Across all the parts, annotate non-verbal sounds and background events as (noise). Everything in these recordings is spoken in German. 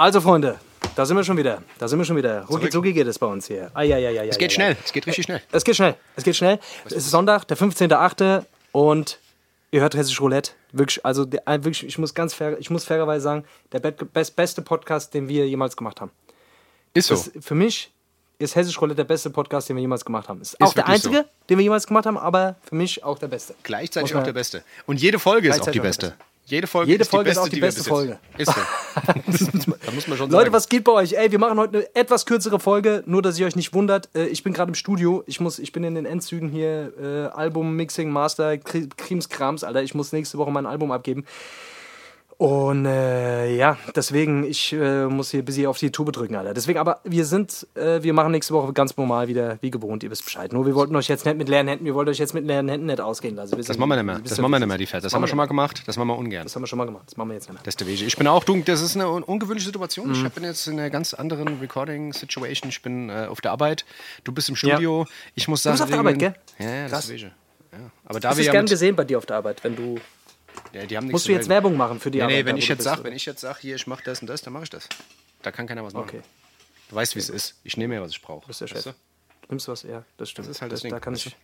Also, Freunde, da sind wir schon wieder. Da sind wir schon wieder. Rucki zucki geht es bei uns hier. Eieieiei. Es geht schnell, es geht richtig schnell. Es geht schnell. Es geht schnell. Es ist Sonntag, der 15.8. und ihr hört Hessisch Roulette. Wirklich, also äh, wirklich, ich muss ganz fair, ich muss fairerweise sagen, der be- best, beste Podcast, den wir jemals gemacht haben. Ist so. Das, für mich ist Hessisch Roulette der beste Podcast, den wir jemals gemacht haben. Ist, auch der einzige, den wir jemals gemacht haben, aber für mich auch der beste. Gleichzeitig auch der Beste. Und jede Folge ist auch die der beste. Jede Folge Jede ist Folge die ist beste, auch die wir beste jetzt- Ist so. (laughs) da muss man schon Leute, sagen. was geht bei euch? Ey, wir machen heute eine etwas kürzere Folge, nur dass ihr euch nicht wundert. Äh, ich bin gerade im Studio. Ich muss, ich bin in den Endzügen hier. Äh, Album, Mixing, Master, Kri- Krimskrams, Alter. Ich muss nächste Woche mein Album abgeben. Und äh, ja, deswegen, ich äh, muss hier ein bisschen auf die Tube drücken, Alter. Deswegen, aber wir sind, äh, wir machen nächste Woche ganz normal wieder, wie gewohnt, ihr wisst Bescheid. Nur wir wollten euch jetzt nicht mit leeren Händen, wir wollten euch jetzt mit leeren Händen nicht ausgehen lassen. Das machen wir nicht mehr. Das machen wir nicht mehr, die Fett. Das haben wir schon mal gemacht. Das machen wir ungern. Das haben wir schon mal gemacht, das machen wir jetzt nicht mehr. Das ist der. Ich bin auch, du, das ist eine un ungewöhnliche Situation. Mhm. Ich bin jetzt in einer ganz anderen Recording-Situation. Ich bin äh, auf der Arbeit. Du bist im Studio. Ich muss sagen. bist auf der Arbeit, gell? Ja, ja, das ist der Wege. Ja. Aber da Das wir ist ja gern gesehen bei dir auf der Arbeit, wenn du. Ja, die haben nichts Musst du jetzt melden. Werbung machen für die Nee, Arbeit? nee, wenn ich jetzt bist, sage, oder? wenn ich jetzt sage, hier, ich mache das und das, dann mache ich das. Da kann keiner was machen. Okay. Du weißt, wie es ist. Ich nehme ja, was ich brauche. Das ist der Chef. du? Du nimmst was, ja, das stimmt. Das ist halt das Ding, Da kann ich.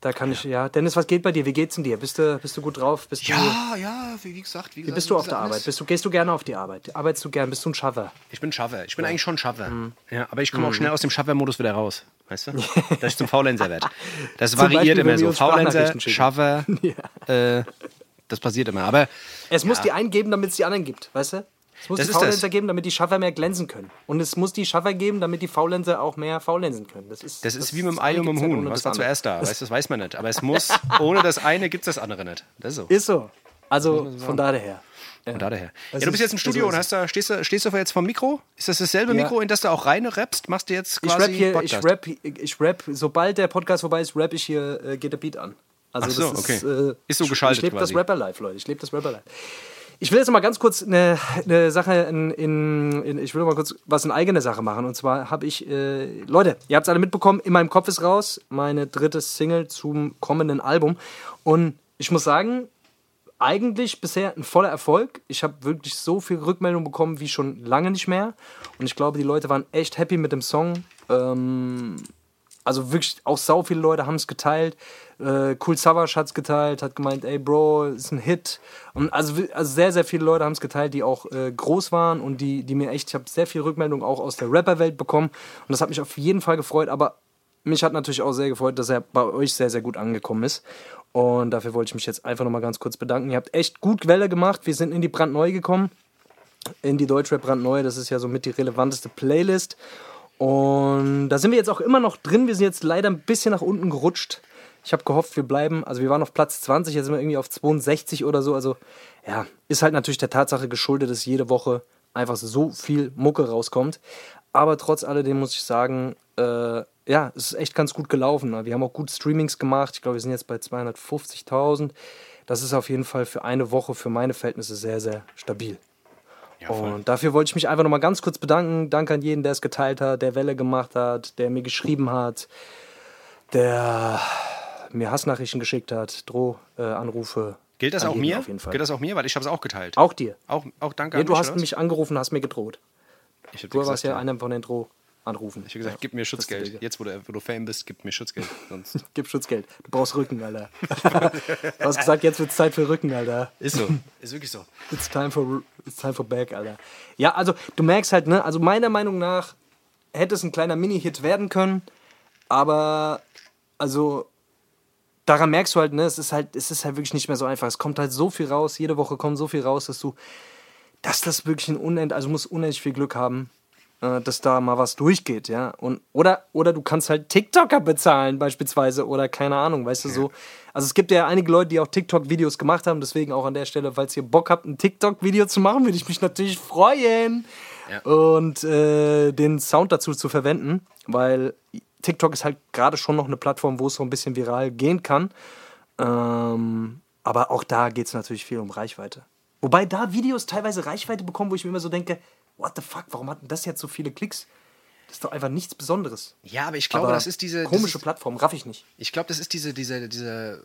Da kann ich, ja. Dennis, was geht bei dir? Wie geht's denn dir? Bist du, bist du gut drauf? Bist du, Ja, ja, wie, wie gesagt. Wie, wie gesagt, bist du auf der Arbeit? Bist du, gehst du gerne auf die Arbeit? Arbeitest du gern? Bist du ein Schaffer? Ich bin Schaffer. Ich bin eigentlich schon Schaffer. Mhm. Ja, aber ich komme auch schnell aus dem Schaffer-Modus wieder raus. Weißt du? (laughs) Dass ich zum Faulenzer werde. Das variiert immer so. Faulenzer. Schaffer. (laughs) äh, das passiert immer. Aber Es muss die einen geben, damit es die anderen gibt, weißt du? Es muss Das die das. Faulenzer geben, damit die Schaffer mehr glänzen können. Und es muss die Schaffer geben, damit die Faulenzer auch mehr faulenzen können. Das ist, das ist wie mit dem Ei und mit dem Huhn. Was das war zuerst da? Weißt, das weiß man nicht. Aber es (laughs) muss, ohne das eine gibt es das andere nicht. Das ist so. Ist so. Also von daher. Von da daher. Ja, du bist ist- jetzt im Studio und hast da, stehst, du, stehst du jetzt vom Mikro? Ist das dasselbe Ja. Mikro, in das du auch rein rappst? Machst du jetzt Ich quasi rap hier, ich Podcast? rap, ich rap, sobald der Podcast vorbei ist, rap ich hier, äh, geht der Beat an. Also so, das okay. ist, äh, Ist so geschaltet Ich lebe das quasi. Rapper Life, Leute. Ich lebe das Rapper Life. Ich will jetzt mal ganz kurz eine, eine Sache in, in, in, ich will mal kurz was in eigene Sache machen. Und zwar habe ich, äh, Leute, ihr habt es alle mitbekommen, in meinem Kopf ist raus, meine dritte Single zum kommenden Album. Und ich muss sagen, eigentlich bisher ein voller Erfolg. Ich habe wirklich so viel Rückmeldung bekommen wie schon lange nicht mehr. Und ich glaube, die Leute waren echt happy mit dem Song. Ähm, also wirklich auch sau viele Leute haben es geteilt. Äh, cool Savage hat es geteilt, hat gemeint, ey Bro, ist ein Hit. Und also, also sehr, sehr viele Leute haben es geteilt, die auch äh, groß waren und die, die mir echt, ich habe sehr viel Rückmeldung auch aus der Rapper-Welt bekommen. Und das hat mich auf jeden Fall gefreut, aber mich hat natürlich auch sehr gefreut, dass er bei euch sehr, sehr gut angekommen ist. Und dafür wollte ich mich jetzt einfach nochmal ganz kurz bedanken. Ihr habt echt gut Welle gemacht. Wir sind in die Brandneu gekommen. In die Deutschrap Brandneu. Das ist ja somit die relevanteste Playlist. Und da sind wir jetzt auch immer noch drin. Wir sind jetzt leider ein bisschen nach unten gerutscht. Ich habe gehofft, wir bleiben. Also wir waren auf Platz 20, jetzt sind wir irgendwie auf 62 oder so. Also ja, ist halt natürlich der Tatsache geschuldet, dass jede Woche einfach so viel Mucke rauskommt. Aber trotz alledem muss ich sagen, äh, ja, es ist echt ganz gut gelaufen. Wir haben auch gut Streamings gemacht. Ich glaube, wir sind jetzt bei 250.000. Das ist auf jeden Fall für eine Woche für meine Verhältnisse sehr, sehr stabil. Ja. Und dafür wollte ich mich einfach nochmal ganz kurz bedanken. Danke an jeden, der es geteilt hat, der Welle gemacht hat, der mir geschrieben hat, der mir Hassnachrichten geschickt hat, Drohanrufe. Gilt das auch mir? Auf jeden Fall. Gilt das auch mir? Weil ich habe es auch geteilt. Auch dir. Auch, auch danke Ja, an du mich, hast mich angerufen, hast mir gedroht. Du warst ja einer von den Drohanrufen. Ich habe gesagt, gib mir Schutzgeld. Jetzt, wo du, wo du Fame bist, gib mir Schutzgeld. Sonst (laughs) Gib Schutzgeld. Du brauchst Rücken, Alter. du hast gesagt, jetzt wird's Zeit für Rücken, Alter. ist so. (laughs) Ist wirklich so. It's time for it's time for back, Alter. Ja, also du merkst halt, ne, also meiner Meinung nach hätte es ein kleiner Mini-Hit werden können, aber also daran merkst du halt, ne, es ist halt, es ist halt wirklich nicht mehr so einfach. Es kommt halt so viel raus, jede Woche kommt so viel raus, dass du, dass das wirklich ein unend, also du musst unendlich viel Glück haben, dass da mal was durchgeht, ja. Und oder oder du kannst halt TikToker bezahlen beispielsweise oder keine Ahnung, weißt du so. Also es gibt ja einige Leute, die auch TikTok-Videos gemacht haben, deswegen auch an der Stelle, falls ihr Bock habt, ein TikTok-Video zu machen, würde ich mich natürlich freuen Ja. und äh, den Sound dazu zu verwenden, weil TikTok ist halt gerade schon noch eine Plattform, wo es so ein bisschen viral gehen kann. Ähm, aber auch da geht es natürlich viel um Reichweite. Wobei da Videos teilweise Reichweite bekommen, wo ich mir immer so denke, what the fuck, warum hat denn das jetzt so viele Klicks? Das ist doch einfach nichts Besonderes. Ja, aber ich glaube, Aber das ist diese. komische ist, Plattform, raff ich nicht. Ich glaube, das ist diese, diese, diese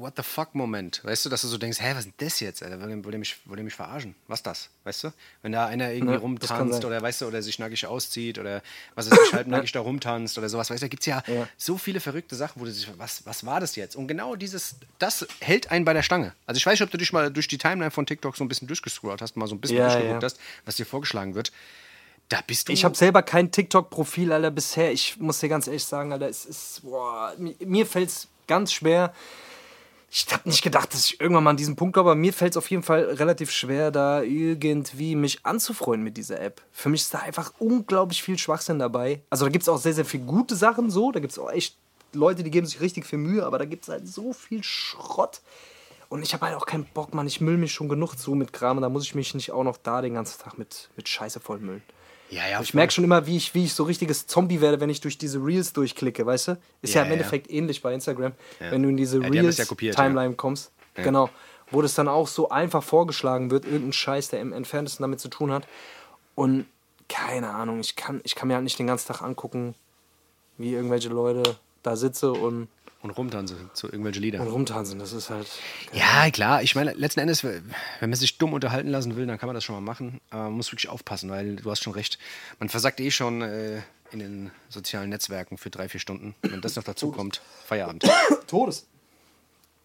What the fuck Moment. Weißt du, dass du so denkst, hä, was ist denn das jetzt? Alter? Wollt ihr, mich, wollt ihr mich verarschen? Was das? Weißt du? Wenn da einer irgendwie Ja, rumtanzt oder weißt du, oder sich nackig auszieht oder was weiß ich, halbnackig (laughs) da rumtanzt oder sowas, weißt du, da gibt es ja, Ja. so viele verrückte Sachen, wo du sich, was, was war das jetzt? Und genau dieses, das hält einen bei der Stange. Also ich weiß nicht, ob du dich mal durch die Timeline von TikTok so ein bisschen durchgescrollt hast, mal so ein bisschen Ja, durchgeguckt hast, was dir vorgeschlagen wird. Da bist du. Ich habe selber kein TikTok-Profil, Alter, bisher. Ich muss dir ganz ehrlich sagen, Alter, es ist, boah, mir, mir fällt es ganz schwer. Ich habe nicht gedacht, dass ich irgendwann mal an diesem Punkt komme, aber mir fällt es auf jeden Fall relativ schwer, da irgendwie mich anzufreunden mit dieser App. Für mich ist da einfach unglaublich viel Schwachsinn dabei. Also da gibt es auch sehr, sehr viele gute Sachen so. Da gibt es auch echt Leute, die geben sich richtig viel Mühe, aber da gibt es halt so viel Schrott. Und ich habe halt auch keinen Bock, Mann. Ich müll mich schon genug zu mit Kram. und Da muss ich mich nicht auch noch da den ganzen Tag mit, mit Scheiße vollmüllen. Ja, ja, Ich merke schon immer, wie ich, wie ich so richtiges Zombie werde, wenn ich durch diese Reels durchklicke, weißt du? Ist ja, Ja, im. Endeffekt ähnlich bei Instagram, wenn du in diese. Reels-Timeline kommst. Genau. Wo das dann auch so einfach vorgeschlagen wird, irgendein Scheiß, der im entferntesten damit zu tun hat. Und keine Ahnung, ich kann, ich kann mir halt nicht den ganzen Tag angucken, wie irgendwelche Leute da sitze und, Und rumtanzen zu irgendwelchen Liedern. und rumtanzen. Das ist halt. Ja, klar. Ich meine, letzten Endes, wenn man sich dumm unterhalten lassen will, dann kann man das schon mal machen. Aber man muss wirklich aufpassen, weil du hast schon recht. Man versagt eh schon äh, in den sozialen Netzwerken für drei, vier Stunden. Wenn das noch dazu kommt, Feierabend. (coughs) Todes.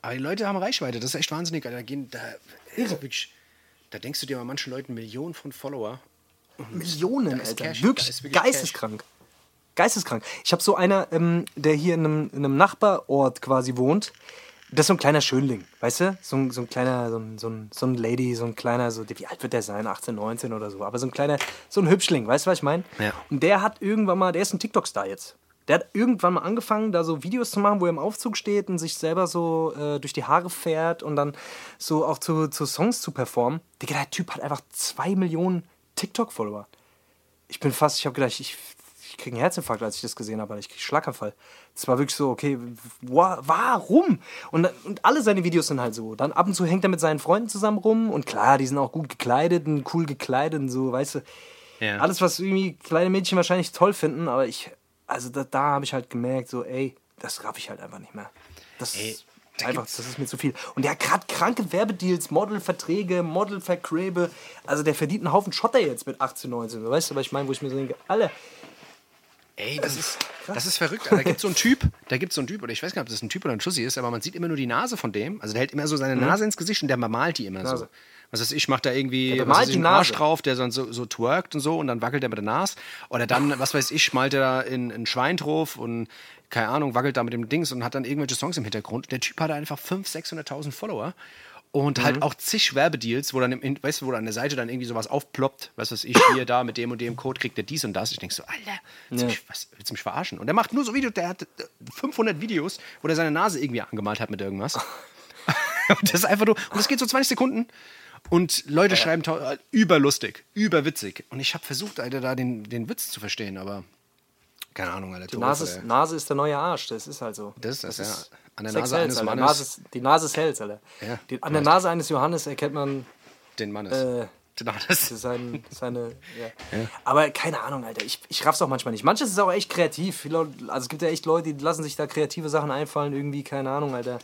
Aber die Leute haben Reichweite, das ist echt wahnsinnig. Alter. Da, gehen, da, wirklich, da denkst du dir bei manchen Leuten Millionen von Follower. Millionen, Alter. Cash, wirklich, wirklich geisteskrank. Geisteskrank. Ich habe so einer, ähm, der hier in einem, in einem Nachbarort quasi wohnt. Das ist so ein kleiner Schönling, weißt du? So ein, so ein kleiner, so ein, so, ein, so ein Lady, so ein kleiner, so, wie alt wird der sein? 18, 19 oder so. Aber so ein kleiner, so ein Hübschling, weißt du, was ich meine? Ja. Und der hat irgendwann mal, der ist ein TikTok-Star jetzt. Der hat irgendwann mal angefangen, da so Videos zu machen, wo er im Aufzug steht und sich selber so äh, durch die Haare fährt und dann so auch zu, zu Songs zu performen. Digga, der Typ hat einfach zwei Millionen TikTok-Follower. Ich bin fast, ich habe gedacht, ich, ich kriege einen Herzinfarkt, als ich das gesehen habe, ich kriege Schlaganfall. Das war wirklich so, okay, wa warum? Und, und alle seine Videos sind halt so. Dann ab und zu hängt er mit seinen Freunden zusammen rum und klar, die sind auch gut gekleidet und cool gekleidet und so, weißt du. Ja. Alles, was irgendwie kleine Mädchen wahrscheinlich toll finden, aber ich, also da, da habe ich halt gemerkt, so, ey, das raff ich halt einfach nicht mehr. Das Ey, ist da einfach, das ist mir zu viel. Und der hat gerade kranke Werbedeals, Modelverträge, Modelverkräbe. Also der verdient einen Haufen Schotter jetzt mit 18, 19. Weißt du, was ich meine, wo ich mir so denke, alle. Ey, das ist, das ist verrückt. Da gibt so einen Typ, da gibt so einen Typ, oder ich weiß gar nicht, ob das ein Typ oder ein Schussi ist, aber man sieht immer nur die Nase von dem. Also der hält immer so seine Nase ins Gesicht und der malt die immer so. Mhm. Nase. Was weiß ich, macht da irgendwie der was ich, einen Arsch drauf, der dann so, so twerkt und so und dann wackelt er mit der Nase. Oder dann, was weiß ich, malt er da in ein Schwein drauf und keine Ahnung, wackelt da mit dem Dings und hat dann irgendwelche Songs im Hintergrund. Der Typ hat einfach 500.000, 600.000 Follower. Und Mhm. halt auch zig Werbedeals, wo dann, im, weißt du, wo dann an der Seite dann irgendwie sowas aufploppt, was weiß ich, hier, da, mit dem und dem Code kriegt er dies und das. Ich denke so, Alter, willst, Ja. mich, was, willst du mich verarschen? Und der macht nur so Videos, der hat äh, 500 Videos, wo der seine Nase irgendwie angemalt hat mit irgendwas. (laughs) und das ist einfach nur, und das geht so 20 Sekunden. Und Leute schreiben tau- äh, überlustig, überwitzig. Und ich habe versucht, Alter, da den, den Witz zu verstehen, aber keine Ahnung, Alter. Die Nase ist, Nase ist der neue Arsch, das ist halt so. Das ist das, ja. An der Sex Nase eines. Mannes. Nase ist, die Nase ist hell, Alter. Ja, Die, an der Nase eines Johannes erkennt man den Mannes. äh, genau, das. sein, seine. Ja. Aber keine Ahnung, Alter. Ich, ich raff's auch manchmal nicht. Manches ist auch echt kreativ. Also es gibt ja echt Leute, die lassen sich da kreative Sachen einfallen, irgendwie, keine Ahnung, Alter.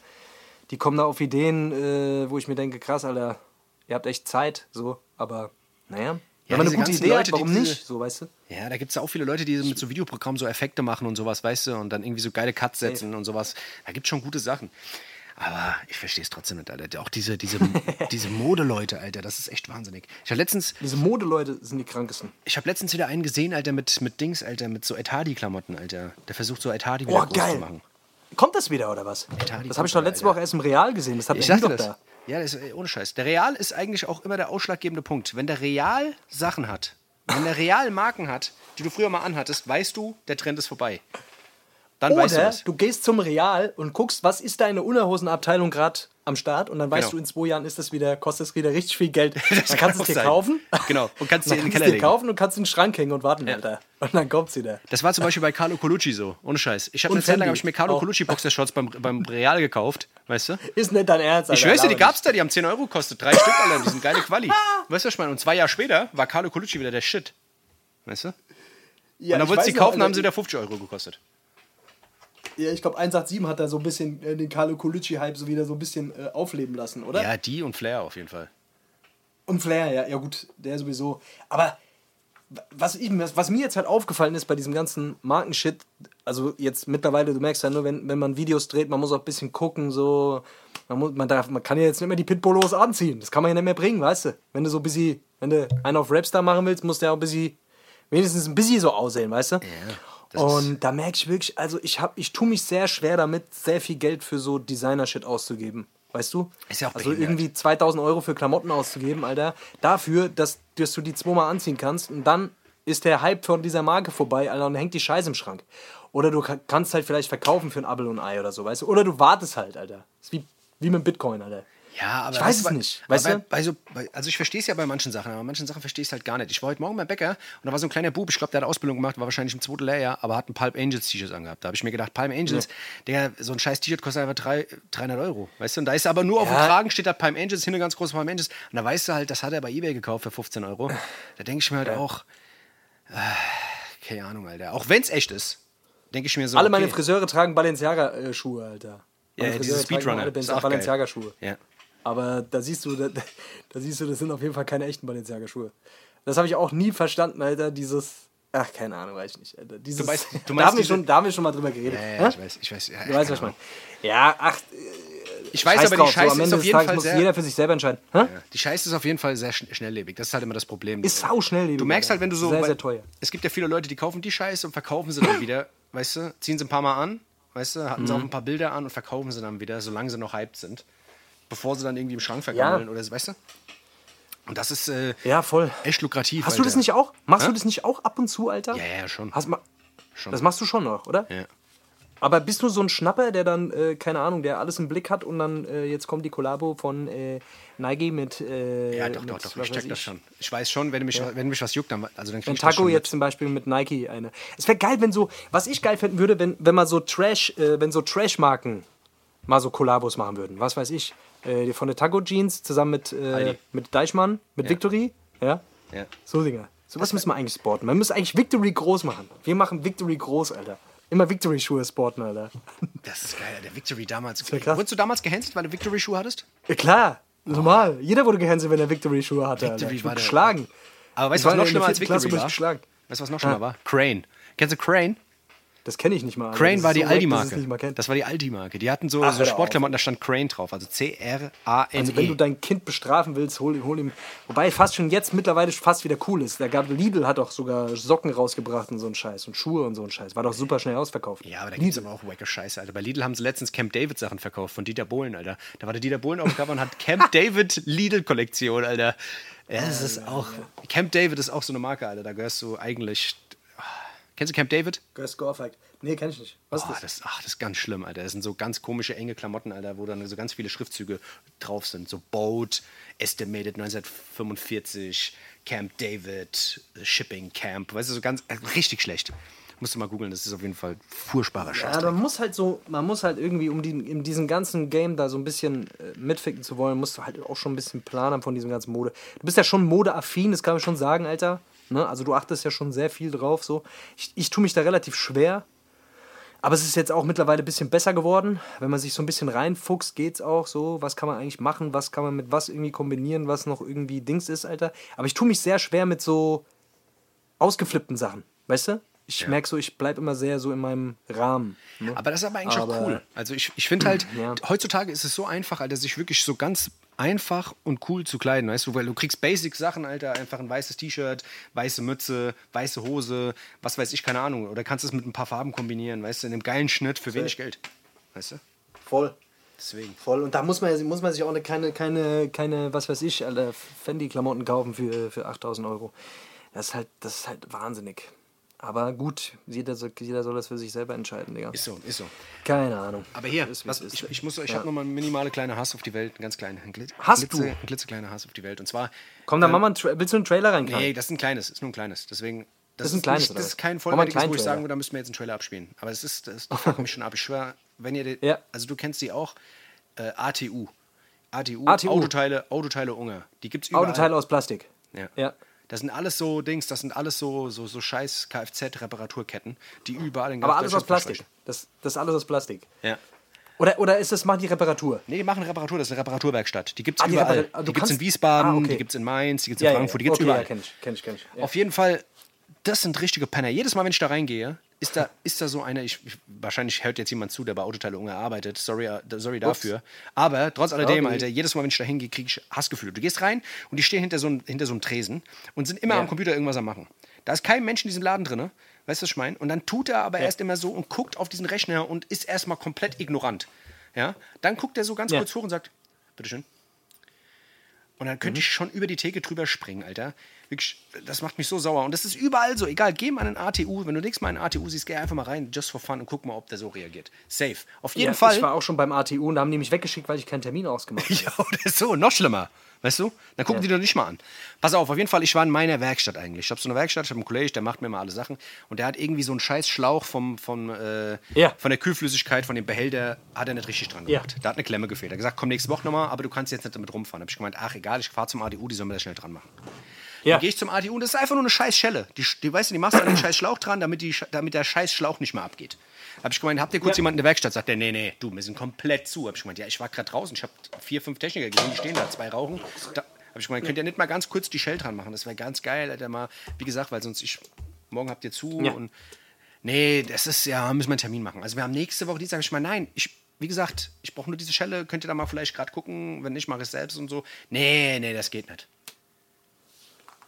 Die kommen da auf Ideen, äh, wo ich mir denke, krass, Alter, ihr habt echt Zeit, so, aber naja. Ja, Wenn man eine gute Idee Leute, hat, warum diese- nicht? So, weißt du? Ja, da gibt es auch viele Leute, die mit so Videoprogrammen so Effekte machen und sowas, weißt du, und dann irgendwie so geile Cuts setzen und sowas. Da gibt es schon gute Sachen. Aber ich verstehe es trotzdem nicht, Alter. Auch diese, diese, (laughs) diese Modeleute, Alter, das ist echt wahnsinnig. Ich habe letztens, Diese Modeleute sind die krankesten. ich hab letztens wieder einen gesehen, Alter, mit, mit Dings, Alter, mit so Etadi-Klamotten, Alter. Der versucht so Etadi wieder Boah, groß geil. zu machen. Kommt das wieder oder was? Etadi das habe ich doch letzte wieder, Woche erst im Real gesehen. Das hat Ich dachte das. da. Ja, das ist ohne Scheiß. Der Real ist eigentlich auch immer der ausschlaggebende Punkt. Wenn der Real Sachen hat, wenn der Real Marken hat, die du früher mal anhattest, weißt du, der Trend ist vorbei. Dann weißt du Oder das. du gehst zum Real und guckst, was ist deine Unterhosenabteilung gerade am Start und dann weißt Genau. du, in zwei Jahren ist das wieder, kostet es wieder richtig viel Geld. (laughs) Das dann kann kannst du es dir sein. kaufen. Genau. Und kannst (laughs) dir in den Keller legen. kaufen und kannst in den Schrank hängen und warten, Alter. Und dann kommt's wieder. Das war zum Beispiel bei Carlo Colucci so. Ohne Scheiß. Ich habe eine Zeit lang hab ich mir Carlo auch. Colucci Boxershorts beim, beim Real gekauft. Weißt du? Ist nicht dein Ernst, Alter. Ich dir, die Laber gab's da, die haben 10 Euro gekostet. Drei Stück, Alter. Die sind geile Quali. (laughs) Weißt du, was ich meine? Und zwei Jahre später war Carlo Colucci wieder der Shit. Weißt du? Ja, Und dann ich wolltest du weiß noch, kaufen, Alter, haben sie wieder 50 Euro gekostet. Ja, ich glaube 187 hat da so ein bisschen äh, den Carlo Colucci-Hype so wieder so ein bisschen äh, aufleben lassen, oder? Ja, die und Flair auf jeden Fall. Und Flair, ja, ja gut, der sowieso. Aber was, ich, was mir jetzt halt aufgefallen ist bei diesem ganzen Markenshit, also jetzt mittlerweile, du merkst ja nur, wenn, wenn man Videos dreht, man muss auch ein bisschen gucken, so, man, muss, man, darf, man kann ja jetzt nicht mehr die Pitbullos anziehen, das kann man ja nicht mehr bringen, weißt du? Wenn du so ein bisschen, wenn du einen auf Rapstar machen willst, musst du ja auch ein bisschen, wenigstens ein bisschen so aussehen, weißt du? Ja, das Und da merke ich wirklich, also ich, hab, ich tue mich sehr schwer damit, sehr viel Geld für so Designer-Shit auszugeben. Weißt du? Ist ja auch also behindert. irgendwie 2000 Euro für Klamotten auszugeben, Alter. Dafür, dass, dass du die zweimal anziehen kannst und dann ist der Hype von dieser Marke vorbei, Alter, und hängt die Scheiße im Schrank. Oder du ka- kannst halt vielleicht verkaufen für ein Apfel und ein Ei oder so, weißt du? Oder du wartest halt, Alter. ist wie, wie mit Bitcoin, Alter. Ja, aber Ich weiß es bei- nicht, weißt bei, du? Bei so, bei, also ich verstehe es ja bei manchen Sachen, aber bei manchen Sachen verstehe ich es halt gar nicht. Ich war heute Morgen beim Bäcker und da war so ein kleiner Bub, ich glaube, der hat Ausbildung gemacht, war wahrscheinlich im zweiten Lehrjahr, aber hat ein Palm Angels T-Shirt angehabt. Da habe ich mir gedacht, Palm Angels, der, so ein scheiß T-Shirt kostet einfach drei, 300 Euro. Weißt du, und da ist aber nur auf dem Ja. Kragen steht da Palm Angels, hinten ganz groß Palm Angels. Und da weißt du halt, das hat er bei Ebay gekauft für 15 Euro. Da denke ich mir halt auch, äh, keine Ahnung, Alter. Auch wenn es echt ist, denke ich mir so. Alle meine okay. Friseure tragen Balenciaga-Schuhe, Alter. Meine Ja, Friseure tragen Speedrunner. alle. Balenciaga-Schuhe. Ja. Aber da siehst du, da, da siehst du, das sind auf jeden Fall keine echten Balenciaga-Schuhe. Das habe ich auch nie verstanden, Alter, dieses. Ach, keine Ahnung, weiß ich nicht. Alter. Dieses, weißt- du (laughs) da, meinst haben wir schon, da haben wir schon mal drüber geredet. Ja, ja, ich weiß, ich weiß. Ja, Du weißt, was ich meine. Ja, ach, Ich weiß scheiß aber, die Scheiße so, ist auf jeden Tages Fall muss sehr. jeder für sich selber entscheiden. Ja, Die Scheiße ist auf jeden Fall sehr schn- schnelllebig. Das ist halt immer das Problem. Ist sau schnelllebig, Du merkst halt, wenn du so. Sehr, sehr teuer. Es gibt ja viele Leute, die kaufen die Scheiße und verkaufen sie dann (coughs) wieder. Weißt du, ziehen sie ein paar Mal an, weißt du, hatten sie Mhm. auch ein paar Bilder an und verkaufen sie dann wieder, solange sie noch hyped sind. Bevor sie dann irgendwie im Schrank vergammeln oder so, weißt du? Und das ist äh, Ja, voll. echt lukrativ. Hast du das Alter. nicht auch? Machst Hä? du das nicht auch ab und zu, Alter? Ja, ja, schon. Hast ma schon. Das machst du schon noch, oder? ja. Aber bist du so ein Schnapper, der dann, äh, keine Ahnung, der alles im Blick hat und dann äh, jetzt kommt die Kollabo von äh, Nike mit. Äh, ja, doch, mit, doch, doch. Ich check weiß das schon. Ich weiß schon, wenn mich, wenn mich was juckt, dann, also dann krieg Wenn ich Taco jetzt zum Beispiel mit Nike eine. Es wäre geil, wenn so, was ich geil finden würde, wenn, wenn man so Trash, äh, wenn so Trash-Marken mal so Kollabos machen würden. Was weiß ich. Äh, von der Taco Jeans zusammen mit, äh, mit Deichmann, mit Ja. Victory. Ja. Ja. So Dinger. So was müssen wir eigentlich sporten. Man muss eigentlich Victory groß machen. Wir machen Victory groß, Alter. Immer Victory-Schuhe sporten, Alter. (laughs) Das ist geil, der Victory damals. krass. Wurdest du damals gehänselt, weil du Victory-Schuhe hattest? Ja, klar. Normal. Jeder wurde gehänselt, wenn er Victory-Schuhe hatte. Alter. Victory Ich war geschlagen. Aber weißt du, was noch schlimmer als Klasse, Victory war? geschlagen. Weißt du, was noch schlimmer war? Crane. Kennst du Crane? Das kenne ich nicht mal. Crane Das war die so es Aldi-Marke. Das war die Aldi-Marke. Die hatten so, Ach, so Sportklamotten, da stand Crane drauf. Also C-R-A-N-E. Also wenn du dein Kind bestrafen willst, hol, hol ihm. Wobei fast schon jetzt mittlerweile fast wieder cool ist. Da gab Lidl hat doch sogar Socken rausgebracht und so ein Scheiß und Schuhe und so ein Scheiß. War doch super schnell ausverkauft. ja, aber da gibt's aber auch wacke Scheiße, Alter. Bei Lidl haben sie letztens Camp David Sachen verkauft von Dieter Bohlen, Alter. Da war der Dieter Bohlen auf dem Cover und hat Camp (laughs) David Lidl Kollektion, Alter. Ja, das ist auch. Camp David ist auch so eine Marke, Alter. Da gehörst du eigentlich. Kennst du Camp David? Girls go off. Nee, kenn ich nicht. Was Oh, ist das? das, ach, das ist ganz schlimm, Alter. Das sind so ganz komische, enge Klamotten, Alter, wo dann so ganz viele Schriftzüge drauf sind. So Boat, Estimated 1945, Camp David, Shipping Camp. Weißt du, so ganz, äh, richtig schlecht. Musst du mal googeln, das ist auf jeden Fall furchtbarer Scheiß. Ja, man muss halt so, man muss halt irgendwie, um die, in diesem ganzen Game da so ein bisschen äh, mitficken zu wollen, musst du halt auch schon ein bisschen Plan haben von diesem ganzen Mode. Du bist ja schon modeaffin, das kann man schon sagen, Alter. Ne? Also du achtest ja schon sehr viel drauf. So. Ich, ich tue mich da relativ schwer. Aber es ist jetzt auch mittlerweile ein bisschen besser geworden. Wenn man sich so ein bisschen reinfuchst, geht's auch so. Was kann man eigentlich machen? Was kann man mit was irgendwie kombinieren, was noch irgendwie Dings ist, Alter. Aber ich tue mich sehr schwer mit so ausgeflippten Sachen. Weißt du? Ich merke so, ich bleibe immer sehr so in meinem Rahmen. Ne? Aber das ist aber eigentlich Aber- auch cool. Also ich, ich finde halt, (clears throat) Ja. heutzutage ist es so einfach, Alter, sich wirklich so ganz einfach und cool zu kleiden, weißt du, weil du kriegst Basic-Sachen, Alter, einfach ein weißes T-Shirt, weiße Mütze, weiße Hose, was weiß ich, keine Ahnung. Oder kannst es mit ein paar Farben kombinieren, weißt du, in einem geilen Schnitt für wenig Geld. Weißt du? Voll. Deswegen. Voll. Und da muss man, muss man sich auch eine, keine, keine, keine, was weiß ich, Fendi-Klamotten kaufen für, für 8000 Euro. Das ist, halt, das ist halt wahnsinnig. Aber gut, jeder soll, jeder soll das für sich selber entscheiden, Digga. Ist so, ist so. Keine Ahnung. Aber hier, Ist, was, es ich, ist. ich, muss, ich Ja. habe nochmal einen minimale kleine Hass auf die Welt, einen ganz kleinen. Ein Glitz, Hast glitze, du? Ein klitzekleiner Hass auf die Welt. Und zwar. Komm, dann äh, mach mal einen Tra willst du einen Trailer reinkriegen? Nee, das ist ein kleines, ist nur ein kleines. Deswegen. Das, ist ein kleines, Nicht, das ist kein einen vollwertiges, wo ich kleinen sagen würde, da müssen wir jetzt einen Trailer abspielen. Aber es ist, das, das fuckt mich schon ab. Ich schwör, wenn ihr. die- Ja. Also, du kennst die auch. Äh, ATU. ATU. ATU. Autoteile, Autoteile Unger. Die gibt's überall. Autoteile aus Plastik. Ja. Ja. Das sind alles so Dings, das sind alles so, so, so scheiß Kfz-Reparaturketten, die überall in Aber alles aus Plastik. Das, das ist alles aus Plastik. Ja. Oder, oder ist das, machen die Reparatur? Nee, die machen Reparatur, das ist eine Reparaturwerkstatt. Die gibt es Ah, die überall. Du die gibt es in Wiesbaden, Ah, okay. die gibt es in Mainz, die gibt es in Frankfurt, die gibt es okay, überall. Ja, kenn ich, kenn ich, kenn ich. Ja. Auf jeden Fall, das sind richtige Penner. Jedes Mal, wenn ich da reingehe, ist da, ist da so einer, ich, ich, wahrscheinlich hört jetzt jemand zu, der bei Autoteile Unge arbeitet. Sorry, äh, sorry dafür. Aber trotz alledem. Alter, jedes Mal, wenn ich da hingehe, kriege ich Hassgefühle. Du gehst rein und die stehen hinter so, einem- hinter so einem Tresen und sind immer Ja. am Computer irgendwas am machen. Da ist kein Mensch in diesem Laden drin. Weißt du, was ich meine? Und dann tut er aber erst immer so und guckt auf diesen Rechner und ist erstmal komplett ignorant. Ja? Dann guckt er so ganz Ja. kurz hoch und sagt, bitteschön. Und dann könnte ich schon über die Theke drüber springen, Alter. Wirklich, das macht mich so sauer. Und das ist überall so. Egal, geh mal in einen ATU. Wenn du nächstes Mal in einen ATU siehst, geh einfach mal rein, just for fun und guck mal, ob der so reagiert. Safe. Auf jeden ja, Fall. Ich war auch schon beim ATU und da haben die mich weggeschickt, weil ich keinen Termin ausgemacht (laughs) habe. Ja, oder so, noch schlimmer. Weißt du? Dann gucken die doch nicht mal an. Pass auf, auf jeden Fall, ich war in meiner Werkstatt eigentlich. Ich habe so eine Werkstatt, ich habe einen Kollegen, der macht mir mal alle Sachen. Und der hat irgendwie so einen scheiß Schlauch vom, vom, äh, Ja. von der Kühlflüssigkeit, von dem Behälter, hat er nicht richtig dran Ja. gemacht. Da hat eine Klemme gefehlt. Er hat gesagt, komm nächste Woche nochmal, aber du kannst jetzt nicht damit rumfahren. habe ich gemeint, ach egal, ich fahre zum ADU, die sollen mir das schnell dran machen. Ja. Dann gehe ich zum ADU und das ist einfach nur eine scheiß Schelle. Die, die, weißt du, die machst du an den scheiß Schlauch dran, damit, die, damit der scheiß Schlauch nicht mehr abgeht. Habe ich gemeint, habt ihr kurz Ja. jemanden in der Werkstatt? Sagt der, nee, nee, du, wir sind komplett zu. Habe ich gemeint, ja, ich war gerade draußen, ich habe vier, fünf Techniker gesehen, die stehen da, zwei rauchen. Da habe ich gemeint, könnt ihr nicht mal ganz kurz die Shell dran machen? Das wäre ganz geil, Alter, mal, wie gesagt, weil sonst ich, morgen habt ihr zu Ja. und nee, das ist, ja, müssen wir einen Termin machen. Also wir haben nächste Woche Dienstag, ich meine, nein, ich, wie gesagt, ich brauche nur diese Schelle, könnt ihr da mal vielleicht gerade gucken, wenn nicht, mache ich es selbst und so. Nee, nee, das geht nicht.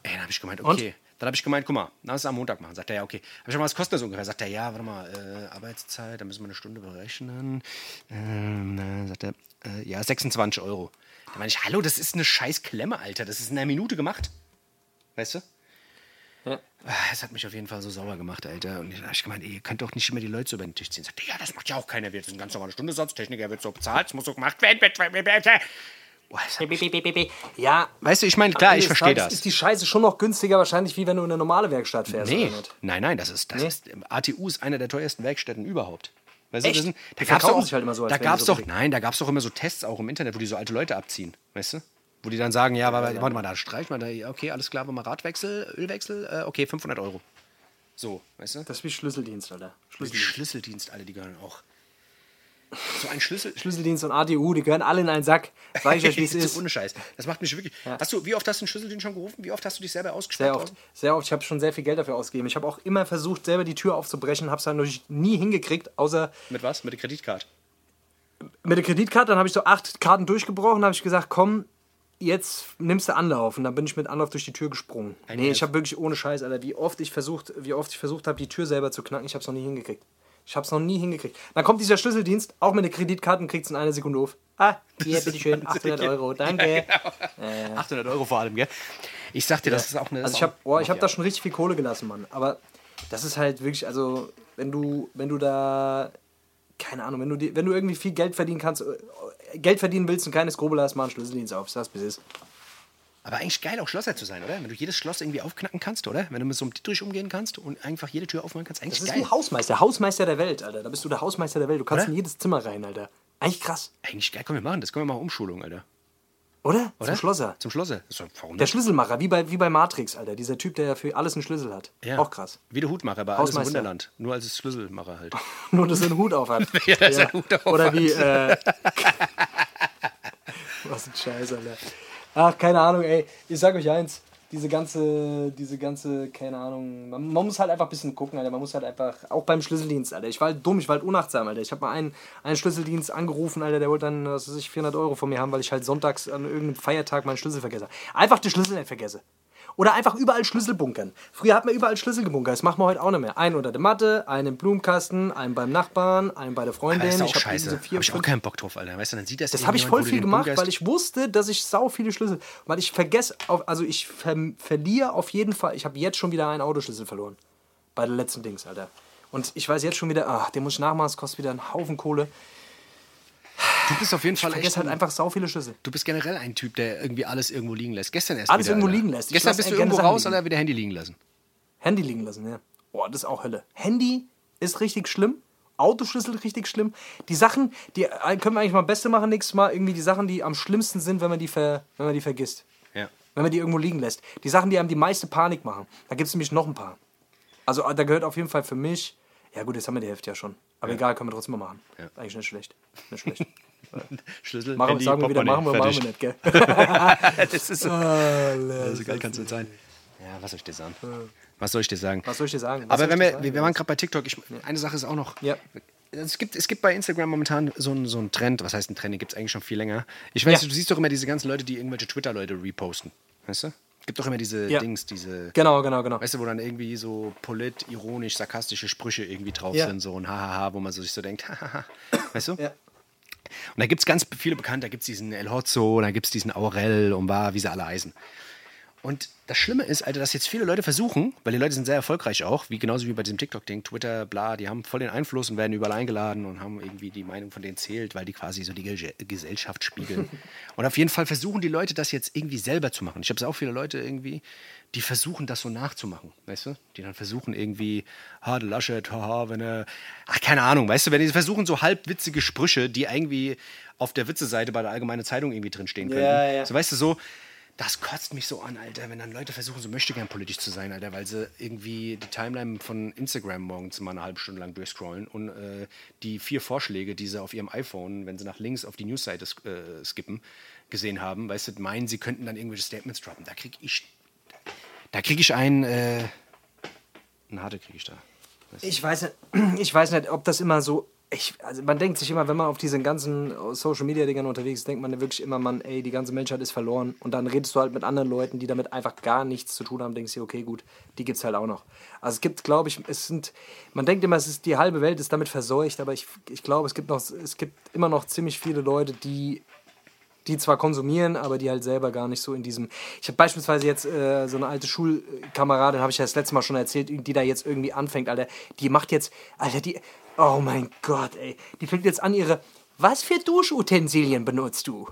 Ey, dann habe ich gemeint, okay. Dann habe ich gemeint, guck mal, lass es am Montag machen. Sagt er, ja, okay. Habe ich mal, was kostet das ungefähr? Sagt er, ja, warte mal, äh, Arbeitszeit, da müssen wir eine Stunde berechnen. Ähm, na, sagt er, äh, ja, 26 Euro. Da meine ich, hallo, das ist eine scheiß Klemme, Alter. Das ist in einer Minute gemacht. Weißt du? Ja. Ah, Es hat mich auf jeden Fall so sauer gemacht, Alter. Und da habe ich gemeint, ey, ihr könnt doch nicht immer die Leute so über den Tisch ziehen. Sagt er, ja, das macht ja auch keiner. Das ist ein ganz normaler Stundensatz. Techniker wird so bezahlt, es muss so gemacht werden. Boah, Ja, Weißt du, ich meine, klar, ich verstehe das. Ist die Scheiße schon noch günstiger wahrscheinlich, wie wenn du in eine normale Werkstatt fährst. Nee, nein, nein, das ist, das ist, ATU ist einer der teuersten Werkstätten überhaupt. Weißt Echt? du, das sind, da gab's verkaufen doch, sich halt immer so, da gab's so doch, nein, da gab es doch immer so Tests auch im Internet, wo die so alte Leute abziehen, weißt du? Wo die dann sagen, ja, warte, warte mal, da streich mal, da, okay, alles klar, mal Radwechsel, Ölwechsel, äh, okay, 500 Euro. So, weißt du? Das ist wie Schlüsseldienst, Alter. Die Schlüsseldienst. Schlüsseldienst, alle, die gehören auch. So ein Schlüssel. Schlüsseldienst und ADU, die gehören alle in einen Sack. Sag ich euch, wie es (laughs) ist. Ohne Scheiß. Das macht mich wirklich. Hast du, wie oft hast du einen Schlüsseldienst schon gerufen? Wie oft hast du dich selber ausgesperrt? Sehr oft. Sehr oft. Ich habe schon sehr viel Geld dafür ausgegeben. Ich habe auch immer versucht, selber die Tür aufzubrechen, habe es dann natürlich nie hingekriegt, außer Mit was? Mit der Kreditkarte. mit der Kreditkarte. Dann habe ich so acht Karten durchgebrochen, habe ich gesagt, komm, jetzt nimmst du Anlauf. Und dann bin ich mit Anlauf durch die Tür gesprungen. Ein nee, Elf. ich habe wirklich ohne Scheiß, Alter, wie oft ich versucht, wie oft ich versucht habe, die Tür selber zu knacken, ich habe es noch nie hingekriegt. Ich habe es noch nie hingekriegt. Dann kommt dieser Schlüsseldienst, auch mit der Kreditkarte und kriegt es in einer Sekunde auf. Ah, hier, bitteschön, 800 Euro, danke. 800 Euro vor allem, gell? Ich sag dir, das ist auch eine. Also ich habe oh, ich hab da schon richtig viel Kohle gelassen, Mann. Aber das ist halt wirklich, also wenn du, wenn du da, keine Ahnung, wenn du, die, wenn du irgendwie viel Geld verdienen kannst, äh, Geld verdienen willst und keine Skrupel hast, mach einen Schlüsseldienst auf. Das bis ist. Aber eigentlich geil, auch Schlosser zu sein, oder? Wenn du jedes Schloss irgendwie aufknacken kannst, oder? Wenn du mit so einem Dietrich umgehen kannst und einfach jede Tür aufmachen kannst. Eigentlich Das ist geil. wie Hausmeister, Hausmeister der Welt, Alter. Da bist du der Hausmeister der Welt. Du kannst Oder? in jedes Zimmer rein, Alter. Eigentlich krass, Eigentlich geil. Komm, wir machen das. Komm, wir machen Umschulung, Alter. oder? Oder? Zum Schlosser. Zum Schlosser. So, Der? Schlüsselmacher, wie bei, wie bei Matrix, Alter. Dieser Typ, der für alles einen Schlüssel hat. Ja. Auch krass. Wie der Hutmacher bei Alles im. Wunderland. Nur als Schlüsselmacher halt. (laughs) Nur, dass er einen Hut auf hat. (laughs) Ja, dass einen Hut auf Oder wie, äh, (laughs) Was ein Scheiß, Alter. Ach, keine Ahnung, ey. Ich sag euch eins. Diese ganze, diese ganze, keine Ahnung. Man, man muss halt einfach ein bisschen gucken, Alter. Man muss halt einfach, auch beim Schlüsseldienst, Alter. Ich war halt dumm, ich war halt unachtsam, Alter. Ich habe mal einen, einen Schlüsseldienst angerufen, Alter. Der wollte dann, was weiß ich, 400 Euro von mir haben, weil ich halt sonntags an irgendeinem Feiertag meinen Schlüssel vergesse. Einfach die Schlüssel nicht vergesse. Oder einfach überall Schlüssel bunkern. Früher hat man überall Schlüssel gebunkert. Das machen wir heute auch nicht mehr. Einen unter der Matte, einen im Blumenkasten, einen beim Nachbarn, einen bei der Freundin. Aber ist auch Ich hab scheiße. Habe vier, ich auch keinen Bock drauf, Alter. Weißt du, dann sieht das das habe ich voll viel den gemacht, bunkerst. weil ich wusste, dass ich sau viele Schlüssel, weil ich vergesse, auf, also ich ver verliere auf jeden Fall, ich habe jetzt schon wieder einen Autoschlüssel verloren. Bei der letzten Dings, Alter. Und ich weiß jetzt schon wieder, ach, den muss ich nachmachen, das kostet wieder einen Haufen Kohle. Du bist auf jeden Ich Fall echt. vergesse halt ein- einfach sau viele Schlüssel. Du bist generell ein Typ, der irgendwie alles irgendwo liegen lässt. Gestern erst Alles wieder, irgendwo Alter. liegen lässt. Ich Gestern bist du irgendwo raus, liegen. Alter, wieder Handy liegen lassen. Handy liegen lassen, ja. Boah, das ist auch Hölle. Handy ist richtig schlimm. Autoschlüssel richtig schlimm. Die Sachen, die äh, können wir eigentlich mal Beste machen nächstes Mal. Irgendwie die Sachen, die am schlimmsten sind, wenn man die, ver, wenn man die vergisst. Ja. wenn man die irgendwo liegen lässt. Die Sachen, die einem die meiste Panik machen. Da gibt es nämlich noch ein paar. Also da gehört auf jeden Fall für mich. Ja gut, jetzt haben wir die Hälfte ja schon. Aber egal, können wir trotzdem mal machen. Ja. Eigentlich nicht schlecht. Nicht schlecht. (laughs) (laughs) Schlüssel, Machen, Handy, sagen wir wieder, machen wir, machen wir nicht, gell? (laughs) Das ist so, so geil kann es nicht sein. Ja, was soll ich dir sagen? Was soll ich dir sagen? Was soll ich dir sagen? Was Aber wenn wir, sagen? wir, wir waren gerade bei TikTok, ich, eine Sache ist auch noch. Ja. Es gibt, es gibt bei Instagram momentan so einen so einen Trend, was heißt ein Trend, den gibt es eigentlich schon viel länger. Ich weiß, Ja. du siehst doch immer diese ganzen Leute, die irgendwelche Twitter-Leute reposten. Weißt du? Gibt doch immer diese Ja. Dings, diese. Genau, genau, genau. Weißt du, wo dann irgendwie so polit, ironisch, sarkastische Sprüche irgendwie drauf Ja. sind, so ein Hahaha, wo man so sich so denkt, hahaha. Weißt du? Ja. Und da gibt es ganz viele Bekannte, da gibt es diesen El Hotzo, da gibt es diesen Aurel und war, wie sie alle heißen. Und das Schlimme ist, Alter, dass jetzt viele Leute versuchen, weil die Leute sind sehr erfolgreich auch, wie genauso wie bei diesem TikTok-Ding, Twitter, bla, die haben voll den Einfluss und werden überall eingeladen und haben irgendwie die Meinung von denen zählt, weil die quasi so die Ge Gesellschaft spiegeln. (laughs) und auf jeden Fall versuchen die Leute das jetzt irgendwie selber zu machen. Ich habe auch viele Leute irgendwie, die versuchen das so nachzumachen, weißt du? Die dann versuchen irgendwie, ha, der Laschet, haha, wenn er, ach, keine Ahnung, weißt du, wenn die versuchen so halbwitzige Sprüche, die irgendwie auf der Witze-Seite bei der Allgemeinen Zeitung irgendwie drinstehen könnten. Ja, ja. So, weißt du, so, das kotzt mich so an, Alter, wenn dann Leute versuchen, so möchte gern politisch zu sein, Alter, weil sie irgendwie die Timeline von Instagram morgens mal eine halbe Stunde lang durchscrollen und äh, die vier Vorschläge, die sie auf ihrem iPhone, wenn sie nach links auf die Newsseite äh, skippen, gesehen haben, weißt du, meinen, sie könnten dann irgendwelche Statements droppen. Da krieg ich, da krieg ich einen, äh, eine harte krieg ich da. Ich weiß, nicht, (clears throat) ich weiß nicht, ob das immer so. Ich, also man denkt sich immer, wenn man auf diesen ganzen Social Media Dingern unterwegs ist, denkt man wirklich immer, man, ey, die ganze Menschheit ist verloren. Und dann redest du halt mit anderen Leuten, die damit einfach gar nichts zu tun haben, denkst du, okay, gut, die gibt's halt auch noch. Also es gibt, glaube ich, es sind, man denkt immer, es ist die halbe Welt ist damit verseucht, aber ich, ich glaube, es gibt es gibt immer noch ziemlich viele Leute, die die zwar konsumieren, aber die halt selber gar nicht so in diesem. Ich habe beispielsweise jetzt äh, so eine alte Schulkameradin, habe ich ja das letzte Mal schon erzählt, die da jetzt irgendwie anfängt, Alter. Die macht jetzt, Alter, die. Oh mein Gott, ey. Die fängt jetzt an, ihre. Was für Duschutensilien benutzt du?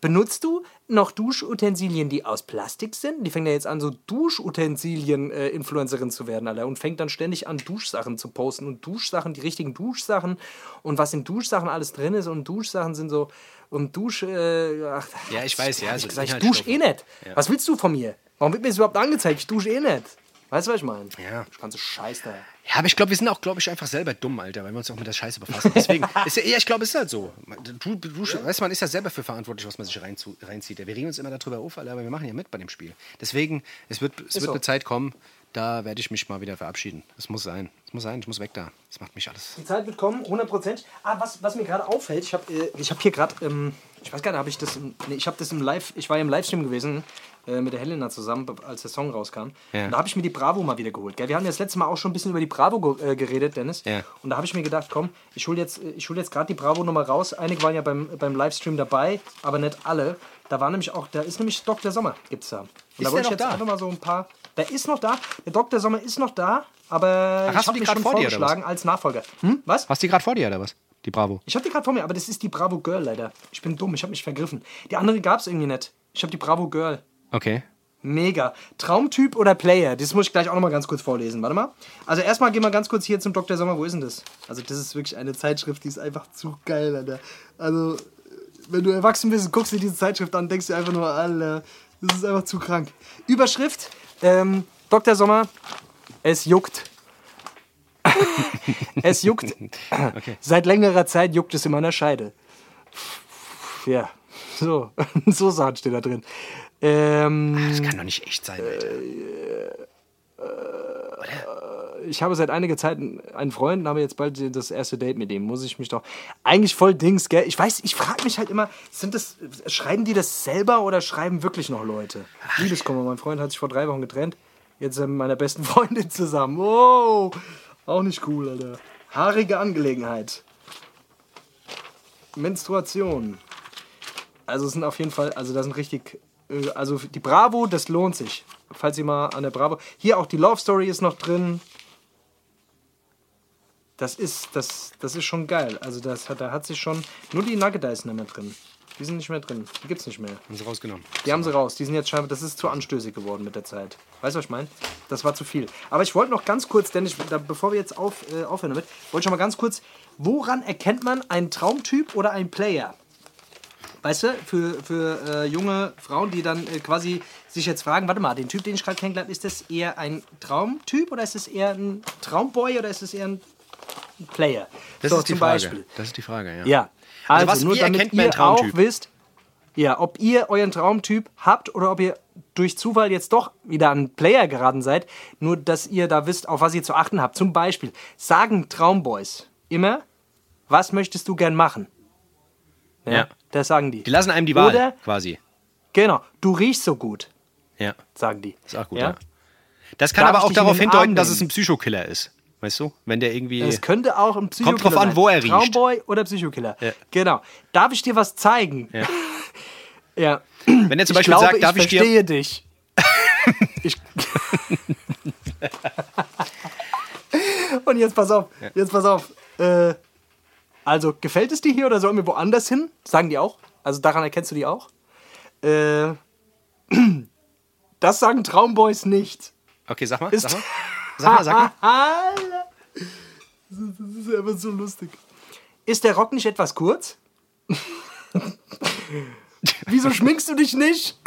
Benutzt du noch Duschutensilien, die aus Plastik sind? Die fängt ja jetzt an, so Duschutensilien-Influencerin zu werden, Alter. Und fängt dann ständig an, Duschsachen zu posten. Und Duschsachen, die richtigen Duschsachen. Und was in Duschsachen alles drin ist. Und Duschsachen sind so. Und Dusch. Äh, ach, Ja, ich weiß, ja, hab Ich, so gesagt, ich dusche eh nicht. Ja. Was willst du von mir? Warum wird mir das überhaupt angezeigt? Ich dusche eh nicht. Weißt du, was ich meine? Ja. Ich kann so Scheiß da. Ja, aber ich glaube, wir sind auch, glaube ich, einfach selber dumm, Alter, weil wir uns auch mit der Scheiße befassen. Deswegen, (laughs) ist ja, ja, ich glaube, es ist halt so. Du, du, weißt du, man ist ja selber für verantwortlich, was man sich reinzu, reinzieht. Ja, wir regen uns immer darüber auf, Alter, aber wir machen ja mit bei dem Spiel. Deswegen, es wird, es wird so. eine Zeit kommen, da werde ich mich mal wieder verabschieden. Es muss sein. Es muss sein, ich muss weg da. Das macht mich alles. Die Zeit wird kommen, 100%. Ah, was, was mir gerade auffällt, ich habe äh, ich hab hier gerade, ähm, ich weiß gar nicht, habe ich das, im, nee, ich habe das im Live, ich war ja im Livestream gewesen äh, mit der Helena zusammen, als der Song rauskam. Ja. Und da habe ich mir die Bravo mal wieder geholt. Gell? Wir haben ja das letzte Mal auch schon ein bisschen über die Bravo äh, geredet, Dennis. Ja. Und da habe ich mir gedacht, komm, ich hole jetzt, ich hol jetzt gerade die Bravo nochmal raus. Einige waren ja beim, beim Livestream dabei, aber nicht alle. Da war nämlich auch, da ist nämlich Dr. Sommer, gibt's da. Und Ist da wollte ich jetzt da? einfach mal so ein paar. Der ist noch da, der Dr. Sommer ist noch da, aber Ach, hast ich du habe die schon vor vorgeschlagen als Nachfolger. Hm? Was? Hast du die gerade vor dir, oder was? Die Bravo. Ich habe die gerade vor mir, aber das ist die Bravo Girl leider. Ich bin dumm, ich habe mich vergriffen. Die andere gab es irgendwie nicht. Ich habe die Bravo Girl. Okay. Mega. Traumtyp oder Player? Das muss ich gleich auch noch mal ganz kurz vorlesen. Warte mal. Also erstmal gehen wir ganz kurz hier zum Dr. Sommer. Wo ist denn das? Also das ist wirklich eine Zeitschrift, die ist einfach zu geil, Alter. Also wenn du erwachsen bist und guckst dir diese Zeitschrift an, denkst du einfach nur, Alter, das ist einfach zu krank. Überschrift, ähm, Dr. Sommer, es juckt. (laughs) es juckt. Seit längerer Zeit juckt es in meiner Scheide. Ja, so, (laughs) so Sachen steht da drin. Ähm, Das kann doch nicht echt sein, Alter. Ich habe seit einiger Zeit einen Freund und habe jetzt bald das erste Date mit ihm. Muss ich mich doch. Eigentlich voll Dings, gell? Ich weiß, ich frage mich halt immer, sind das, schreiben die das selber oder schreiben wirklich noch Leute? Liebeskummer, mein Freund hat sich vor drei Wochen getrennt. Jetzt sind wir mit meiner besten (laughs) Freundin zusammen. Wow! Auch nicht cool, Alter. Haarige Angelegenheit. Menstruation. Also es sind auf jeden Fall, also da sind richtig, äh, also die Bravo, das lohnt sich. Falls ihr mal an der Bravo, hier auch die Love Story ist noch drin. Das ist, das, das ist schon geil. Also das hat, da hat sich schon, nur die Nugget ist nicht mehr drin. Die sind nicht mehr drin. Die gibt's nicht mehr. Haben sie rausgenommen. Die haben sie raus. Die sind jetzt scheinbar, das ist zu anstößig geworden mit der Zeit. Weißt du, was ich meine? Das war zu viel. Aber ich wollte noch ganz kurz, denn ich, da, bevor wir jetzt auf, äh, aufhören damit, wollte ich schon mal ganz kurz, woran erkennt man einen Traumtyp oder einen Player? Weißt du, für, für äh, junge Frauen, die dann äh, quasi sich jetzt fragen, warte mal, den Typ, den ich gerade kennengelernt habe, ist das eher ein Traumtyp oder ist das eher ein Traumboy oder ist das eher ein Player? Das so, ist die Frage. Beispiel. Das ist die Frage, ja. Ja. Also Also, was- nur damit ihr auch wisst, ja, ob ihr euren Traumtyp habt oder ob ihr durch Zufall jetzt doch wieder an Player geraten seid, nur dass ihr da wisst, auf was ihr zu achten habt. Zum Beispiel sagen Traumboys immer, was möchtest du gern machen? Ja. Das sagen die. Die lassen einem die Wahl, Oder, quasi. genau, du riechst so gut, Ja, sagen die. ist auch gut, Ja? ja. Das kann Darf aber auch darauf hindeuten, dass es ein Psychokiller ist. Weißt du? Wenn der irgendwie. Es könnte auch ein Psychokiller Kommt drauf an, wo er riecht. Traumboy oder Psychokiller. Ja. Genau. Darf ich dir was zeigen? Ja. Ja. Wenn er zum ich Beispiel glaube, sagt, darf ich, ich dir. verstehe dich. (laughs) ich Und jetzt pass auf, jetzt pass auf. Äh, also, gefällt es dir hier oder sollen wir woanders hin? Sagen die auch. Also daran erkennst du die auch. Äh, (clears throat) das sagen Traumboys nicht. Okay, sag mal. Ist- Sag mal. Sag mal, sag mal. (laughs) Das ist einfach so lustig. Ist der Rock nicht etwas kurz? Wieso schminkst du dich nicht?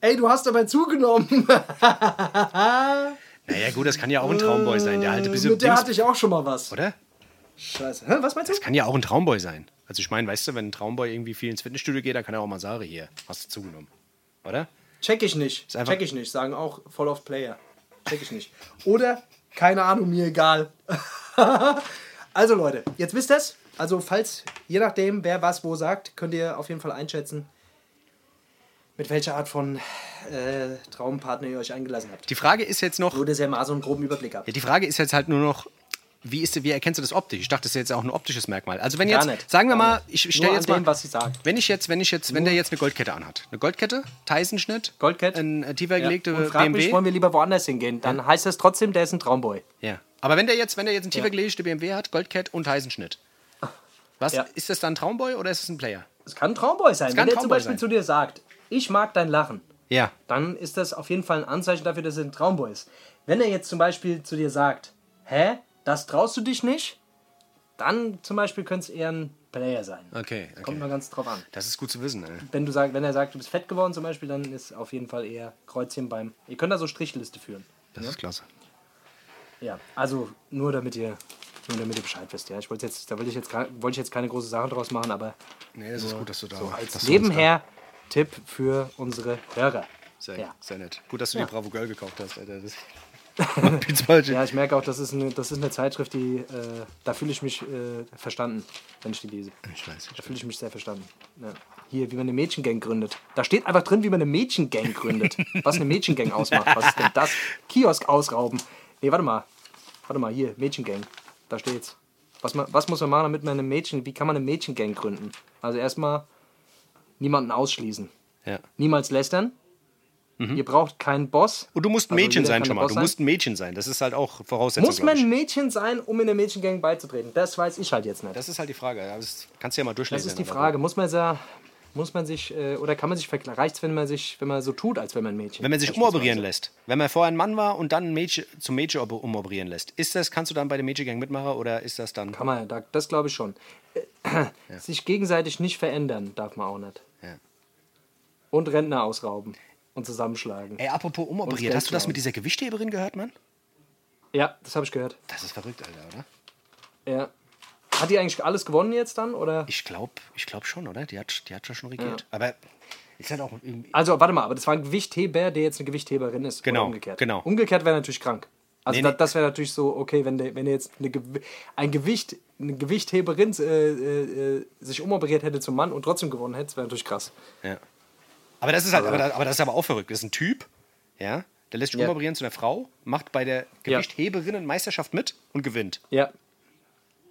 Ey, du hast dabei zugenommen. Naja, gut, das kann ja auch ein Traumboy sein. Der halt ein bisschen. Mit der hatte ich auch schon mal was. oder? Scheiße. Hä, was meinst du? Kann ja auch ein Traumboy sein. Also, ich meine, weißt du, wenn ein Traumboy irgendwie viel ins Fitnessstudio geht, dann kann er auch mal sagen: Hier, hast du zugenommen. Oder? Check ich nicht. Check ich nicht. Sagen auch voll oft Player. Check ich nicht. Oder, keine Ahnung, mir egal. (laughs) also Leute, jetzt wisst ihr's. Also falls, je nachdem, wer was wo sagt, könnt ihr auf jeden Fall einschätzen, mit welcher Art von äh, Traumpartner ihr euch eingelassen habt. Die Frage ist jetzt noch. Nur, dass ihr mal so einen groben Überblick habt. Ja, die Frage ist jetzt halt nur noch, wie, ist, wie erkennst du das optisch? Ich dachte, das ist jetzt auch ein optisches Merkmal. Also wenn Gar jetzt, nicht. sagen wir Gar mal, nicht. ich stelle jetzt mal, dem, was sie sagt. wenn ich jetzt, wenn ich jetzt, wenn der jetzt eine Goldkette anhat, eine Goldkette, Tyson-Schnitt, Goldkette. ein äh, tiefer Ja. gelegte Und frag BMW. mich, wollen wir lieber woanders hingehen? Dann heißt das trotzdem, der ist ein Traumboy. ja. Aber wenn der jetzt, wenn der jetzt einen tiefer Ja. gelegte BMW hat, Goldkette und Tyson-Schnitt, was Ja. ist das dann ein Traumboy oder ist es ein Player? Es kann ein Traumboy sein. Wenn ein der zum Beispiel sein. zu dir sagt, ich mag dein Lachen, Ja. dann ist das auf jeden Fall ein Anzeichen dafür, dass er ein Traumboy ist. Wenn er jetzt zum Beispiel zu dir sagt, hä, das traust du dich nicht, dann zum Beispiel könnte es eher ein Player sein. Okay, okay. Kommt mal ganz drauf an. Das ist gut zu wissen. Ey. Wenn, du sag, wenn er sagt, du bist fett geworden zum Beispiel, dann ist auf jeden Fall eher Kreuzchen beim... Ihr könnt da so Strichliste führen. Das ist klasse. Ja, also nur damit ihr, nur damit ihr Bescheid wisst. Ja, ich wollte jetzt, da wollte ich jetzt, wollte ich jetzt keine große Sache draus machen, aber Nee, das ist gut, dass du da so als nebenher Tipp für unsere Hörer. Sehr, Ja. sehr nett. Gut, dass du Ja. die Bravo Girl gekauft hast, Alter. Das (laughs) Ja, ich merke auch, das ist eine, das ist eine Zeitschrift, die, äh, da fühle ich mich äh, verstanden, wenn ich die lese. Ich weiß. Da fühle ich mich sehr verstanden. Ja. Hier, wie man eine Mädchengang gründet. Da steht einfach drin, wie man eine Mädchengang gründet. (laughs) Was eine Mädchengang ausmacht. Was ist denn das? Kiosk ausrauben. Nee, warte mal. Warte mal, hier, Mädchengang. Da steht's. Was, man, was muss man machen, damit man eine Mädchen, wie kann man eine Mädchengang gründen? Also erstmal niemanden ausschließen. Ja. Niemals lästern. Ihr braucht keinen Boss. Und du musst ein Also Mädchen sein schon mal. Du sein. musst ein Mädchen sein. Das ist halt auch Voraussetzung. Muss man ein Mädchen sein, um in der Mädchengang beizutreten? Das weiß ich halt jetzt nicht. Das ist halt die Frage. Ja, Das kannst du ja mal durchlesen. Das ist die Frage. Muss man, sa- muss man sich, äh, oder kann man sich vergleichen? Reicht wenn man sich, wenn man so tut, als wenn man ein Mädchen Wenn man sich umoperieren lässt. Wenn man vorher ein Mann war und dann ein Mädchen, zum Mädchen umoperieren lässt. Ist das, kannst du dann bei der Mädchengang mitmachen oder ist das dann. Kann man, da- das glaube ich schon. Äh, Sich gegenseitig nicht verändern darf man auch nicht. Ja. Und Rentner ausrauben und zusammenschlagen. Ey, apropos umoperiert. Hast du das mit dieser Gewichtheberin gehört, Mann? Ja, das habe ich gehört. Das ist verrückt, Alter, oder? Ja. Hat die eigentlich alles gewonnen jetzt dann? Oder? Ich glaube ich glaub schon, oder? Die hat, die hat schon regiert. Aber ist halt auch irgendwie. Also, warte mal, aber das war ein Gewichtheber, der jetzt eine Gewichtheberin ist. Genau, umgekehrt. genau. Umgekehrt wäre natürlich krank. Also, Nee, da- nee. das wäre natürlich so, okay, wenn, der, wenn der jetzt eine, ein Gewicht, eine Gewichtheberin äh, äh, äh, sich umoperiert hätte zum Mann und trotzdem gewonnen hätte, das wäre natürlich krass. Ja. Aber das ist halt, aber, aber das ist aber auch verrückt. Das ist ein Typ, ja, der lässt sich Ja. umoperieren zu einer Frau, macht bei der Ja. Gewichtheberinnen-Meisterschaft mit und gewinnt. Ja.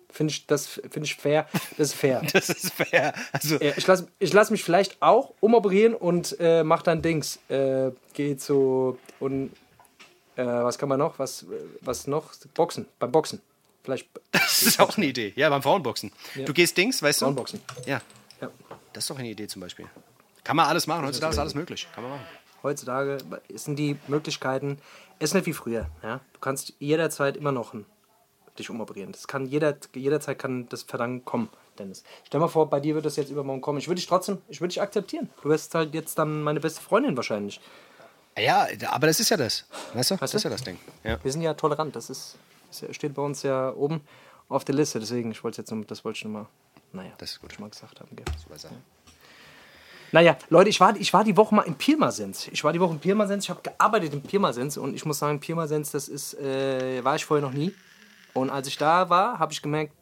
Finde ich, das finde ich fair. Das ist fair. (laughs) Das ist fair. Also, Ja, ich lasse ich lass mich vielleicht auch umoperieren und äh, mach dann Dings. Äh, geh zu und äh, was kann man noch? Was, was noch? Boxen. Beim Boxen. Vielleicht (laughs) das ist auch eine Idee. Ja, beim Frauenboxen. Du gehst Dings, weißt du? Frauenboxen. Ja, Ja. das ist doch eine Idee zum Beispiel. Kann man alles machen. Heutzutage ist alles möglich. Kann man machen. Heutzutage sind die Möglichkeiten, es ist nicht wie früher. Ja? Du kannst jederzeit immer noch dich umoperieren. Das kann jeder, jederzeit kann das Verlangen kommen. Dennis. Stell mal vor, bei dir wird das jetzt übermorgen kommen. Ich würde dich trotzdem, ich würde dich akzeptieren. Du wärst halt jetzt dann meine beste Freundin wahrscheinlich. Ja, aber das ist ja das. Weißt du? Weißt das ist ja das Ding. Ja. Wir sind ja tolerant. Das ist, das steht bei uns ja oben auf der Liste. Deswegen, ich wollte jetzt, das wollte ich nochmal, naja, Das ist gut. schon mal gesagt haben. Gell? Super Sache. Naja, Leute, ich war, ich war die Woche mal in Pirmasens. Ich war die Woche in Pirmasens. Ich habe gearbeitet in Pirmasens und ich muss sagen, Pirmasens, das ist, äh, war ich vorher noch nie. Und als ich da war, habe ich gemerkt,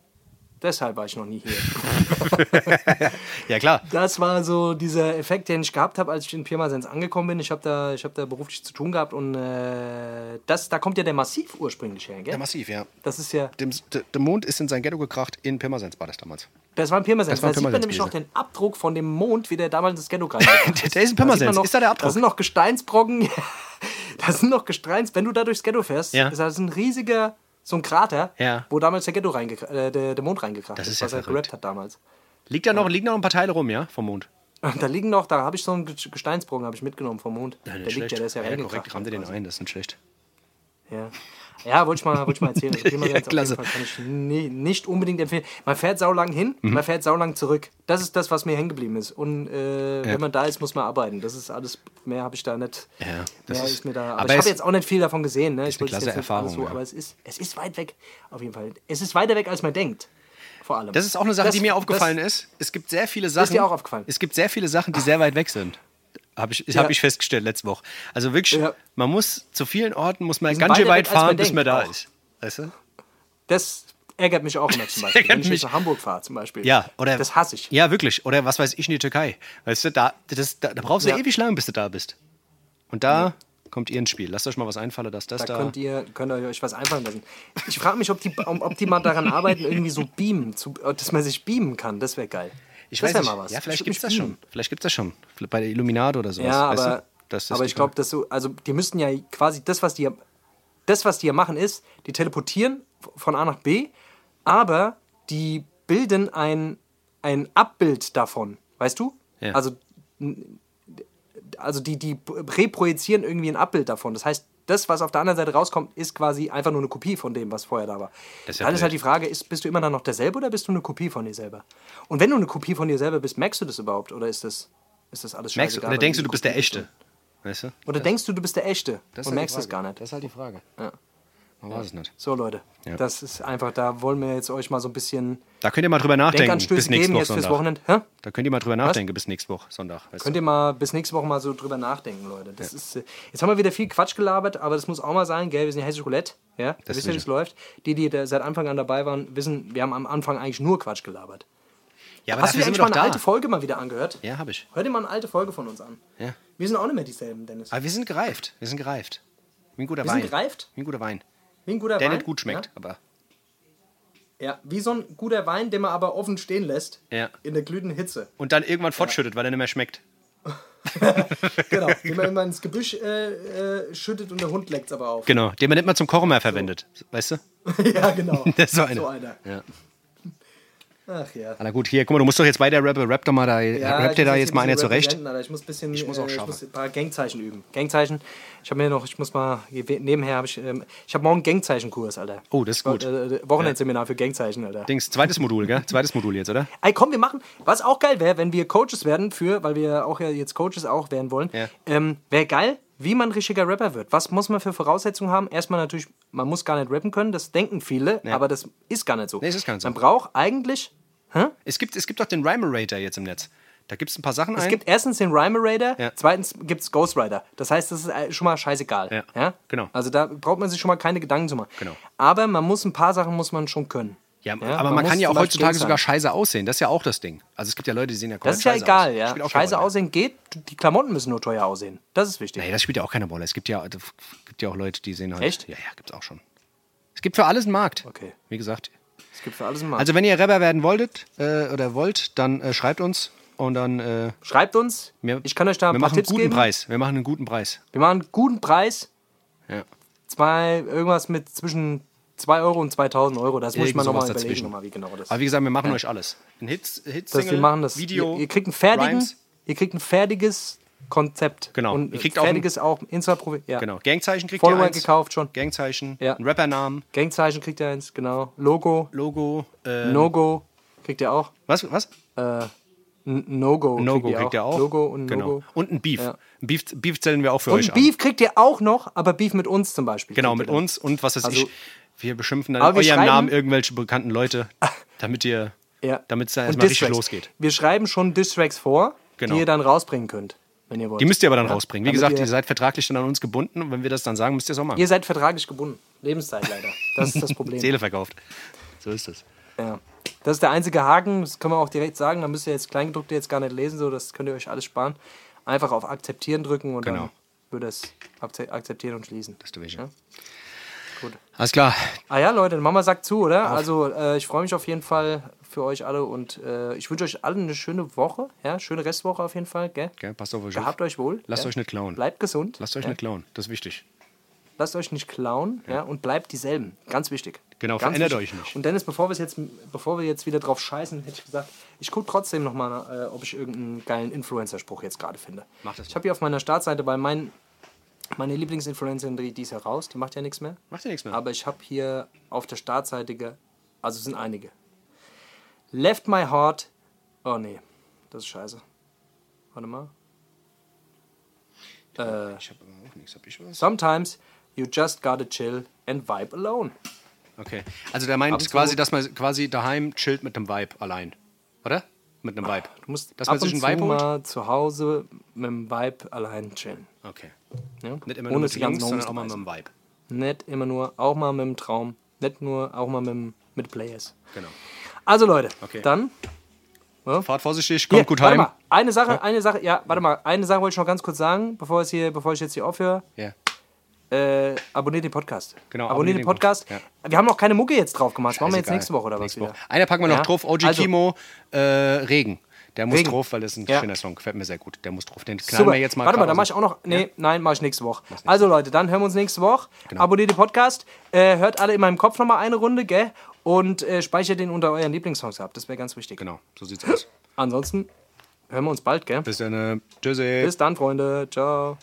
deshalb war ich noch nie hier. (laughs) Ja, klar. Das war so dieser Effekt, den ich gehabt habe, als ich in Pirmasens angekommen bin. Ich habe da, ich hab da beruflich zu tun gehabt und äh, das, da kommt ja der Massiv ursprünglich her, gell? Ja, massiv, ja. Das ist ja, Dem, de- der Mond ist in sein Ghetto gekracht. In Pirmasens war das damals. das war ein Pirmasens. Das war Da sieht man nämlich noch den Abdruck von dem Mond, wie der damals ins Ghetto reingekommen (laughs) Der- der ist in Pirmasens. Man Ist da der Abdruck? Da sind noch Gesteinsbrocken. (laughs) da sind noch Gesteins. Wenn du da durchs Ghetto fährst, Ja. ist das ein riesiger, so ein Krater, Ja. wo damals der Ghetto äh, der, der Mond reingekracht Das ist, ist ja was er gerappt hat damals. Liegt da noch, liegen da noch ein paar Teile rum, ja? Vom Mond. (laughs) Da liegen noch, da habe ich so einen Ge- Gesteinsbrocken habe ich mitgenommen vom Mond. der liegt ja, der ist ja, ja reingekracht. korrekt, ramm dir den ein, das ist nicht schlecht. Ja, ja wollte ich, mal- wollte ich mal erzählen. Also (laughs) Ja, klasse. Fall kann ich nie, nicht unbedingt empfehlen. Man fährt saulang hin, Mhm. man fährt saulang zurück. Das ist das, was mir hängen geblieben ist. Und äh, wenn man da ist, muss man arbeiten. Das ist alles, mehr habe ich da nicht. Ja, das mehr ist- ist, mir da. Aber, aber ich habe jetzt auch nicht viel davon gesehen. Ne? Ich eine wollte klasse Erfahrung, So, ja. Aber es ist, es ist weit weg, auf jeden Fall. Es ist weiter weg, als man denkt. Vor allem. Das ist auch eine Sache, Das- die mir aufgefallen das, ist. Es gibt sehr viele Sachen. dir auch aufgefallen? Es gibt sehr viele Sachen, die sehr weit weg sind. Habe ich, Ja. hab ich festgestellt letzte Woche. Also wirklich, Ja. man muss zu vielen Orten muss man ganz schön weit als man fahren, bis denkt man da auch. ist. Weißt du? Das ärgert mich auch immer zum Beispiel. Wenn ich mich. nach Hamburg fahre zum Beispiel. Ja, oder. Das hasse ich. Ja, wirklich. Oder was weiß ich in die Türkei. Weißt du, da, das, da, da brauchst du Ja. ewig lang, bis du da bist. Und da kommt ihr ins Spiel. Lasst euch mal was einfallen, dass das Da da. könnt ihr, könnt ihr euch was einfallen lassen. Ich frage mich, ob die, ob die mal daran arbeiten, irgendwie so beamen, zu, dass man sich beamen kann. Das wäre geil. Ich weiß nicht. mal was. Ja, vielleicht Ich gibt es das schon. Vielleicht gibt es das schon. Bei der Illuminado oder sowas. Ja, aber, du? Das aber ich glaube, dass so, also die müssten ja quasi das, was die, das, was die ja machen, ist, die teleportieren von A nach B, aber die bilden ein, ein Abbild davon, weißt du? Ja. Also, also die, die reprojizieren irgendwie ein Abbild davon. Das heißt, das, was auf der anderen Seite rauskommt, ist quasi einfach nur eine Kopie von dem, was vorher da war. Das ist ja dann ist halt die Frage, ist, bist du immer dann noch derselbe oder bist du eine Kopie von dir selber? Und wenn du eine Kopie von dir selber bist, merkst du das überhaupt oder ist das, ist das alles Merkst du, scheißegal, oder weil denkst du, du bist der Echte? Weißt du? oder denkst du, du bist der Echte Das und halt merkst es gar nicht? Das ist halt die Frage. Ja. Man weiß es nicht. So, Leute, Ja. das ist einfach, da wollen wir jetzt euch mal so ein bisschen Da könnt ihr mal drüber nachdenken. Bis nächste Woche Sonntag. Da könnt ihr mal drüber nachdenken bis nächste Woche Sonntag. Könnt du? ihr mal bis nächste Woche mal so drüber nachdenken, Leute. Das ist, äh, jetzt haben wir wieder viel Quatsch gelabert, aber das muss auch mal sein, gell? Wir sind ja hessisch Roulette, ja? Das Wisst ihr, wie es läuft? Die, die da seit Anfang an dabei waren, wissen, wir haben am Anfang eigentlich nur Quatsch gelabert. Ja, aber Hast du dir eigentlich wir mal eine da. alte Folge mal wieder angehört? Ja, habe ich. Hör dir mal eine alte Folge von uns an. Ja. Wir sind auch nicht mehr dieselben, Dennis. Aber wir sind gereift. Wir sind gereift. Wie ein guter Wir Wein. sind gereift? Wie ein guter Wein. Wie ein guter Der Wein. nicht gut schmeckt, Ja? aber. Ja, wie so ein guter Wein, den man aber offen stehen lässt. Ja. In der glühenden Hitze. Und dann irgendwann fortschüttet, weil er nicht mehr schmeckt. (laughs) Genau. (laughs) den man irgendwann ins Gebüsch äh, äh, schüttet und der Hund leckt es aber auf. Genau. Den man nicht mal zum Kochen mehr verwendet. Weißt du? (laughs) ja, genau. So einer. So einer. Ja. Ach ja. Na gut, hier, guck mal, du musst doch jetzt weiter rappen. Rap doch mal da. Ja, ich dir da jetzt mal ein einer zurecht. Alter. Ich muss ein bisschen, Ich muss auch äh, ich schaffen. muss ein paar Gangzeichen üben. Gangzeichen. Ich habe mir noch, ich muss mal nebenher habe ich, ähm, ich habe morgen Gangzeichenkurs, Alter. Oh, das ist gut. Äh, Wochenendseminar für Gangzeichen, Alter. Dings, zweites Modul, gell? Zweites Modul jetzt, oder? Ey, komm, wir machen, was auch geil wäre, wenn wir Coaches werden für, weil wir auch ja jetzt Coaches auch werden wollen, Ja. ähm, wäre geil, wie man richtiger Rapper wird. Was muss man für Voraussetzungen haben? Erstmal natürlich, man muss gar nicht rappen können, das denken viele, aber das ist gar nicht so. Nee, es ist gar nicht so. Man braucht eigentlich, hä? Es gibt, es gibt doch den Rhymerator jetzt im Netz. Da gibt es ein paar Sachen Es ein. gibt erstens den Rhymerator, Ja. zweitens gibt es Ghostwriter. Das heißt, das ist äh, schon mal scheißegal. Ja, genau. Also da braucht man sich schon mal keine Gedanken zu machen. Genau. Aber man muss ein paar Sachen muss man schon können. Ja, aber man, muss kann ja auch heutzutage sogar scheiße aussehen. Das ist ja auch das Ding. Also es gibt ja Leute, die sehen ja Das ist komplett ja scheiße egal, aus. ja. Scheiße Rolle. aussehen geht, die Klamotten müssen nur teuer aussehen. Das ist wichtig. Nee, das spielt ja auch keine Rolle. Es gibt ja, es gibt ja auch Leute, die sehen halt. Echt? Ja, ja, gibt's auch schon. Es gibt für alles einen Markt. Okay. Wie gesagt. Es gibt für alles einen Markt. Also wenn ihr Rapper werden wolltet äh, oder wollt, dann äh, schreibt uns und dann äh, Schreibt uns. wir, ich kann euch da wir ein paar machen Tipps einen guten geben. Preis. Wir machen einen guten Preis. Wir machen einen guten Preis. Ja. Zwei, irgendwas mit zwischen 2 Euro und 2000 Euro. Das muss ich mal nochmal überlegen, dazwischen. nochmal, wie genau das Aber wie gesagt, wir machen euch alles. Ein Hits, Hits dass wir machen das. Video, ihr, ihr kriegt ein fertigen, Rhymes. ihr kriegt ein fertiges Konzept. Genau. Und Ihr kriegt auch fertiges auch Insta-Profil. Ja. Genau. Gangzeichen kriegt Follower ihr eins. gekauft schon. Gangzeichen, Ja. ein Rappernamen, Gangzeichen kriegt ihr eins, genau. Logo, Logo, äh, No-Go. Kriegt ihr auch. Was? Was? Äh, No-Go. No-Go kriegt ihr auch. Logo und genau. No-Go. Und ein Beef. Ja. Ein Beef. Beef zählen wir auch für Und euch ein Beef kriegt ihr auch noch, aber Beef mit uns zum Beispiel. Genau, kriegt mit uns und was weiß Also- ich. Wir beschimpfen dann Aber in eurem Namen irgendwelche bekannten Leute, damit ihr, Ja. damit es da Und erstmal richtig losgeht. Wir schreiben schon Distracks vor, Genau. die ihr dann rausbringen könnt, wenn ihr wollt. Die müsst ihr aber dann Ja, rausbringen. Wie damit gesagt, ihr, ihr seid vertraglich dann an uns gebunden und wenn wir das dann sagen, müsst ihr es auch machen. ihr seid vertraglich gebunden. Lebenszeit leider. Das ist das (laughs) Problem. Seele verkauft. So ist es. Ja. Das ist der einzige Haken, das können wir auch direkt sagen. Da müsst ihr jetzt Kleingedruckte jetzt gar nicht lesen, so das könnt ihr euch alles sparen. Einfach auf Akzeptieren drücken und Genau. dann würde es akze- akzeptieren und schließen. Das ist der Weg. Ja. Gut. Alles klar. Ah ja, Leute, Mama sagt zu, oder? Also äh, ich freue mich auf jeden Fall für euch alle und äh, ich wünsche euch allen eine schöne Woche, ja, schöne Restwoche auf jeden Fall, gell? Gell, passt auf euch Gehabt auf. euch wohl. Lasst ja? euch nicht klauen. Bleibt gesund. Lasst euch ja? nicht klauen. Das ist wichtig. Lasst euch nicht klauen, ja, und bleibt dieselben. Ganz wichtig. Genau, Ganz verändert wichtig. euch nicht. Und Dennis, bevor wir jetzt, bevor wir jetzt wieder drauf scheißen, hätte ich gesagt, ich gucke trotzdem noch mal, äh, ob ich irgendeinen geilen Influencer-Spruch jetzt gerade finde. Mach das Ich habe hier auf meiner Startseite, weil mein, meine Lieblingsinfluencerin, die, ist ja raus, die macht ja nichts mehr. Macht ja nichts mehr. Aber ich habe hier auf der Startseite, also sind einige. Left my heart. Oh nee, das ist scheiße. Warte mal. Äh, Ich habe aber auch nichts. Hab ich was? sometimes you just gotta chill and vibe alone. Okay. Also der meint zu- quasi, dass man quasi daheim chillt mit einem Vibe allein. Oder? Mit einem Vibe. Du musst dass ab man sich und zu Vibe holt? mal zu Hause mit dem Vibe allein chillen. Okay. Ja? Nicht immer nur mit Jungs, sondern auch mal mit einem Vibe. Nicht immer nur, auch mal mit dem Traum. Nicht nur, auch mal mit, dem- mit Players. Genau. Also Leute, Okay. dann Fahrt vorsichtig, Hier, kommt gut warte heim. Mal, eine Sache, eine Sache, ja, warte mal, eine Sache wollte ich noch ganz kurz sagen, bevor, es hier, bevor ich jetzt hier aufhöre. Ja. Äh, abonniert den Podcast. Genau, abonniert abonniert den Podcast. Ja. Wir haben noch keine Mucke jetzt drauf gemacht. Das machen wir jetzt Scheißegal. nächste Woche oder was Nächste? Woche. Einer packen wir noch Ja? drauf. OG Also- Kimo, äh, Regen. Der muss Regen. drauf, weil das ist ein Ja. schöner Song. Gefällt mir sehr gut. Der muss drauf. Den knallen Super. wir jetzt mal Warte mal, dann mache ich auch noch. Nee, nein, mache ich nächste Woche. Also Leute, dann hören wir uns nächste Woche. Genau. Abonniert den Podcast. Äh, hört alle in meinem Kopf nochmal eine Runde, gell? Und äh, speichert den unter euren Lieblingssongs ab. Das wäre ganz wichtig. Genau, so sieht's aus. Ansonsten hören wir uns bald, gell? Bis dann. äh, Tschüssi. Bis dann, Freunde. Ciao.